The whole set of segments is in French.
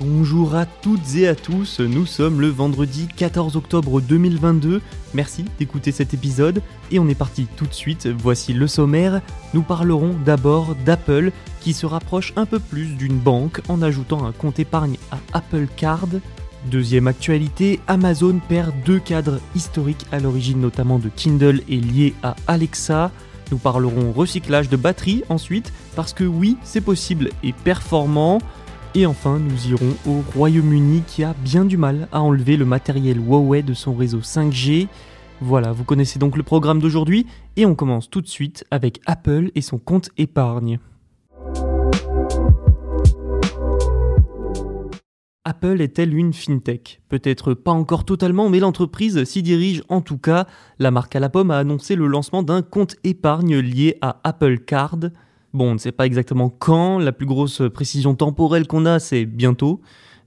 Bonjour à toutes et à tous, nous sommes le vendredi 14 octobre 2022, merci d'écouter cet épisode et on est parti tout de suite, voici le sommaire, nous parlerons d'abord d'Apple qui se rapproche un peu plus d'une banque en ajoutant un compte épargne à Apple Card. Deuxième actualité, Amazon perd deux cadres historiques à l'origine notamment de Kindle et liés à Alexa. Nous parlerons recyclage de batterie ensuite, parce que oui, c'est possible et performant. Et enfin, nous irons au Royaume-Uni qui a bien du mal à enlever le matériel Huawei de son réseau 5G. Voilà, vous connaissez donc le programme d'aujourd'hui et on commence tout de suite avec Apple et son compte épargne. Apple est-elle une fintech? Peut-être pas encore totalement, mais l'entreprise s'y dirige en tout cas. La marque à la pomme a annoncé le lancement d'un compte épargne lié à Apple Card. Bon, on ne sait pas exactement quand, la plus grosse précision temporelle qu'on a c'est bientôt,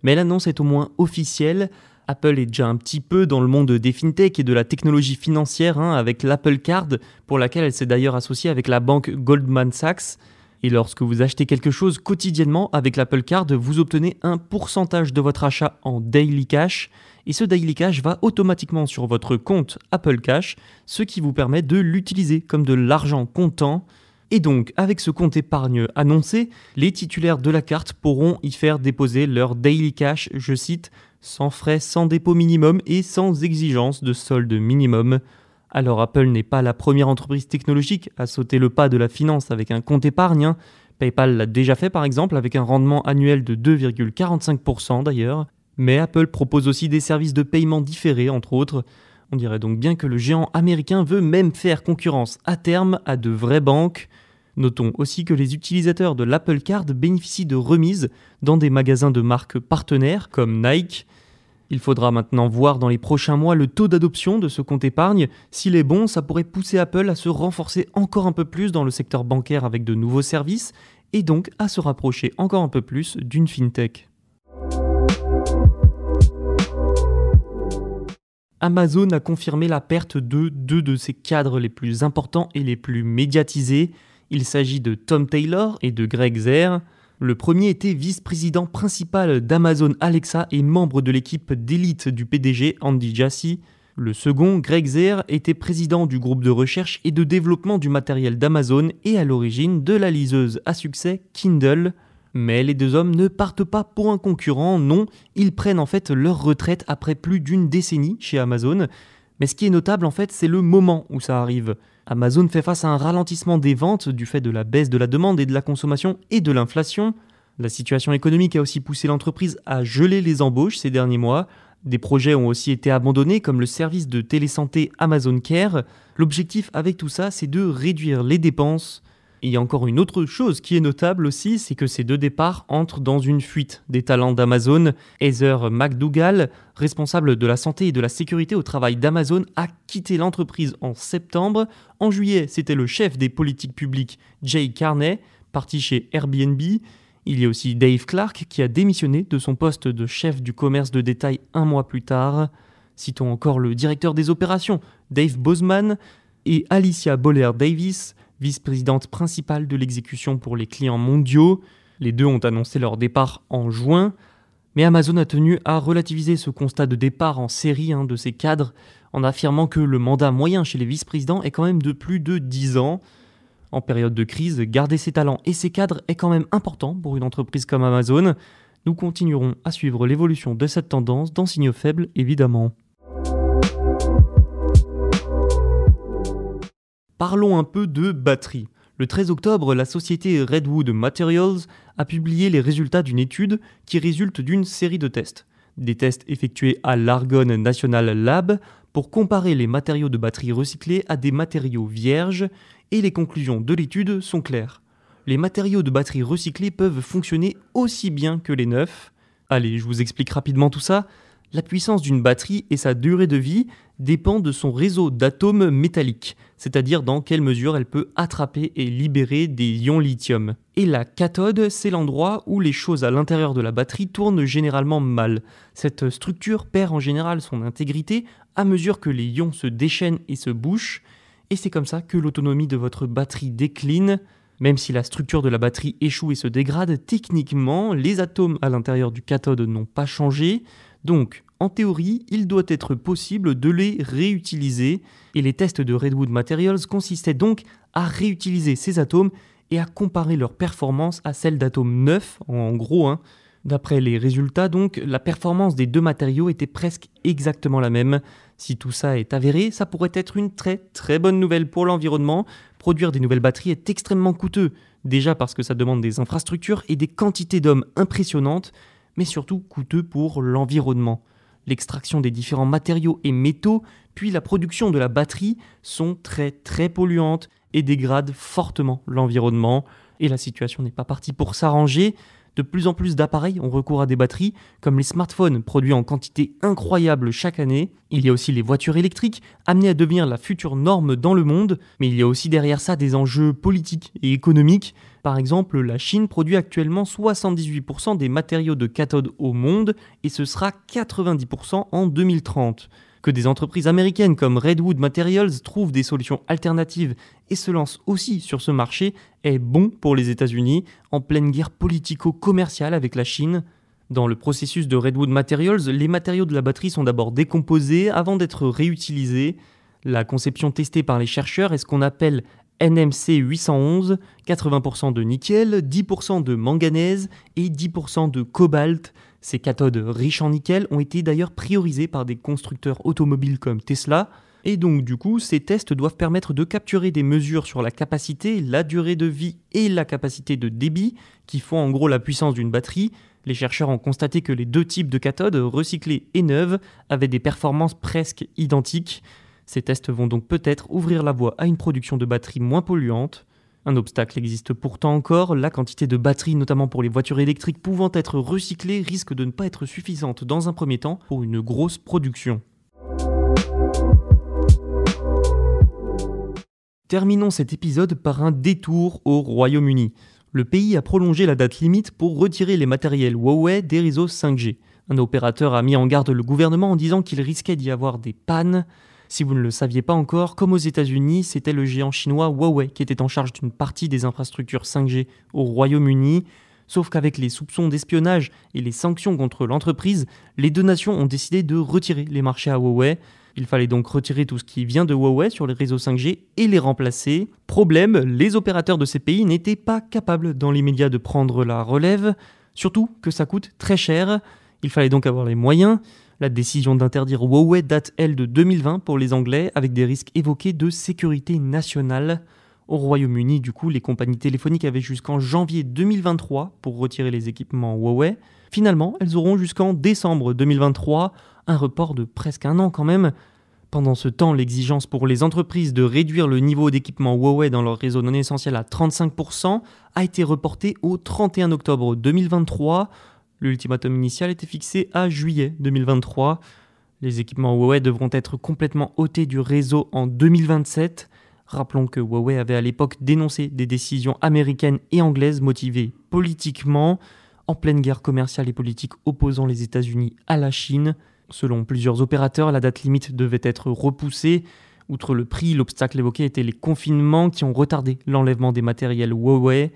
mais l'annonce est au moins officielle. Apple est déjà un petit peu dans le monde des fintech et de la technologie financière hein, avec l'Apple Card, pour laquelle elle s'est d'ailleurs associée avec la banque Goldman Sachs. Et lorsque vous achetez quelque chose quotidiennement avec l'Apple Card, vous obtenez un pourcentage de votre achat en daily cash. Et ce daily cash va automatiquement sur votre compte Apple Cash, ce qui vous permet de l'utiliser comme de l'argent comptant. Et donc, avec ce compte épargne annoncé, les titulaires de la carte pourront y faire déposer leur daily cash, je cite, sans frais, sans dépôt minimum et sans exigence de solde minimum. Alors Apple n'est pas la première entreprise technologique à sauter le pas de la finance avec un compte épargne. hein. PayPal l'a déjà fait par exemple avec un rendement annuel de 2,45% d'ailleurs. Mais Apple propose aussi des services de paiement différés entre autres. On dirait donc bien que le géant américain veut même faire concurrence à terme à de vraies banques. Notons aussi que les utilisateurs de l'Apple Card bénéficient de remises dans des magasins de marques partenaires comme Nike. Il faudra maintenant voir dans les prochains mois le taux d'adoption de ce compte épargne. S'il est bon, ça pourrait pousser Apple à se renforcer encore un peu plus dans le secteur bancaire avec de nouveaux services et donc à se rapprocher encore un peu plus d'une fintech. Amazon a confirmé la perte de deux de ses cadres les plus importants et les plus médiatisés. Il s'agit de Tom Taylor et de Greg Zer. Le premier était vice-président principal d'Amazon Alexa et membre de l'équipe d'élite du PDG Andy Jassy. Le second, Greg Zer, était président du groupe de recherche et de développement du matériel d'Amazon et à l'origine de la liseuse à succès Kindle. Mais les deux hommes ne partent pas pour un concurrent, non, ils prennent en fait leur retraite après plus d'une décennie chez Amazon. Mais ce qui est notable en fait, c'est le moment où ça arrive. Amazon fait face à un ralentissement des ventes du fait de la baisse de la demande et de la consommation et de l'inflation. La situation économique a aussi poussé l'entreprise à geler les embauches ces derniers mois. Des projets ont aussi été abandonnés comme le service de télésanté Amazon Care. L'objectif avec tout ça, c'est de réduire les dépenses. Il y a encore une autre chose qui est notable aussi, c'est que ces deux départs entrent dans une fuite des talents d'Amazon. Heather McDougall, responsable de la santé et de la sécurité au travail d'Amazon, a quitté l'entreprise en septembre. En juillet, c'était le chef des politiques publiques Jay Carney, parti chez Airbnb. Il y a aussi Dave Clark qui a démissionné de son poste de chef du commerce de détail un mois plus tard. Citons encore le directeur des opérations, Dave Bozeman, et Alicia Boller Davis, vice-présidente principale de l'exécution pour les clients mondiaux. Les deux ont annoncé leur départ en juin, mais Amazon a tenu à relativiser ce constat de départ en série hein, de ses cadres en affirmant que le mandat moyen chez les vice-présidents est quand même de plus de 10 ans. En période de crise, garder ses talents et ses cadres est quand même important pour une entreprise comme Amazon. Nous continuerons à suivre l'évolution de cette tendance dans Signaux Faibles, évidemment. Parlons un peu de batterie. Le 13 octobre, la société Redwood Materials a publié les résultats d'une étude qui résulte d'une série de tests. Des tests effectués à l'Argonne National Lab pour comparer les matériaux de batterie recyclés à des matériaux vierges et les conclusions de l'étude sont claires. Les matériaux de batterie recyclés peuvent fonctionner aussi bien que les neufs. Allez, je vous explique rapidement tout ça. La puissance d'une batterie et sa durée de vie dépend de son réseau d'atomes métalliques, c'est-à-dire dans quelle mesure elle peut attraper et libérer des ions lithium. Et la cathode, c'est l'endroit où les choses à l'intérieur de la batterie tournent généralement mal. Cette structure perd en général son intégrité à mesure que les ions se déchaînent et se bouchent, et c'est comme ça que l'autonomie de votre batterie décline. Même si la structure de la batterie échoue et se dégrade, techniquement, les atomes à l'intérieur du cathode n'ont pas changé, donc en théorie, il doit être possible de les réutiliser, et les tests de Redwood Materials consistaient donc à réutiliser ces atomes et à comparer leur performance à celle d'atomes neufs, en gros. Hein. D'après les résultats, donc, la performance des deux matériaux était presque exactement la même. Si tout ça est avéré, ça pourrait être une très très bonne nouvelle pour l'environnement. Produire des nouvelles batteries est extrêmement coûteux, déjà parce que ça demande des infrastructures et des quantités d'hommes impressionnantes, mais surtout coûteux pour l'environnement l'extraction des différents matériaux et métaux, puis la production de la batterie sont très très polluantes et dégradent fortement l'environnement. Et la situation n'est pas partie pour s'arranger. De plus en plus d'appareils ont recours à des batteries, comme les smartphones produits en quantité incroyable chaque année. Il y a aussi les voitures électriques, amenées à devenir la future norme dans le monde, mais il y a aussi derrière ça des enjeux politiques et économiques. Par exemple, la Chine produit actuellement 78% des matériaux de cathode au monde, et ce sera 90% en 2030 que des entreprises américaines comme Redwood Materials trouvent des solutions alternatives et se lancent aussi sur ce marché est bon pour les États-Unis en pleine guerre politico-commerciale avec la Chine. Dans le processus de Redwood Materials, les matériaux de la batterie sont d'abord décomposés avant d'être réutilisés. La conception testée par les chercheurs est ce qu'on appelle NMC 811, 80% de nickel, 10% de manganèse et 10% de cobalt, ces cathodes riches en nickel ont été d'ailleurs priorisées par des constructeurs automobiles comme Tesla, et donc du coup, ces tests doivent permettre de capturer des mesures sur la capacité, la durée de vie et la capacité de débit, qui font en gros la puissance d'une batterie. Les chercheurs ont constaté que les deux types de cathodes, recyclées et neuves, avaient des performances presque identiques. Ces tests vont donc peut-être ouvrir la voie à une production de batteries moins polluantes. Un obstacle existe pourtant encore, la quantité de batteries, notamment pour les voitures électriques pouvant être recyclées, risque de ne pas être suffisante dans un premier temps pour une grosse production. Terminons cet épisode par un détour au Royaume-Uni. Le pays a prolongé la date limite pour retirer les matériels Huawei des réseaux 5G. Un opérateur a mis en garde le gouvernement en disant qu'il risquait d'y avoir des pannes. Si vous ne le saviez pas encore, comme aux États-Unis, c'était le géant chinois Huawei qui était en charge d'une partie des infrastructures 5G au Royaume-Uni. Sauf qu'avec les soupçons d'espionnage et les sanctions contre l'entreprise, les deux nations ont décidé de retirer les marchés à Huawei. Il fallait donc retirer tout ce qui vient de Huawei sur les réseaux 5G et les remplacer. Problème, les opérateurs de ces pays n'étaient pas capables dans l'immédiat de prendre la relève, surtout que ça coûte très cher. Il fallait donc avoir les moyens. La décision d'interdire Huawei date, elle, de 2020 pour les Anglais, avec des risques évoqués de sécurité nationale. Au Royaume-Uni, du coup, les compagnies téléphoniques avaient jusqu'en janvier 2023 pour retirer les équipements Huawei. Finalement, elles auront jusqu'en décembre 2023, un report de presque un an quand même. Pendant ce temps, l'exigence pour les entreprises de réduire le niveau d'équipement Huawei dans leur réseau non essentiel à 35% a été reportée au 31 octobre 2023 L'ultimatum initial était fixé à juillet 2023. Les équipements Huawei devront être complètement ôtés du réseau en 2027. Rappelons que Huawei avait à l'époque dénoncé des décisions américaines et anglaises motivées politiquement, en pleine guerre commerciale et politique opposant les États-Unis à la Chine. Selon plusieurs opérateurs, la date limite devait être repoussée. Outre le prix, l'obstacle évoqué était les confinements qui ont retardé l'enlèvement des matériels Huawei.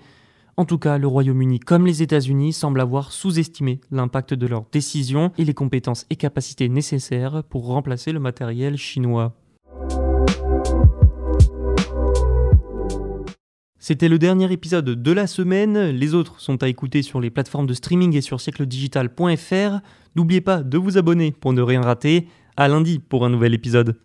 En tout cas, le Royaume-Uni comme les États-Unis semblent avoir sous-estimé l'impact de leurs décisions et les compétences et capacités nécessaires pour remplacer le matériel chinois. C'était le dernier épisode de la semaine. Les autres sont à écouter sur les plateformes de streaming et sur siècledigital.fr. N'oubliez pas de vous abonner pour ne rien rater. À lundi pour un nouvel épisode.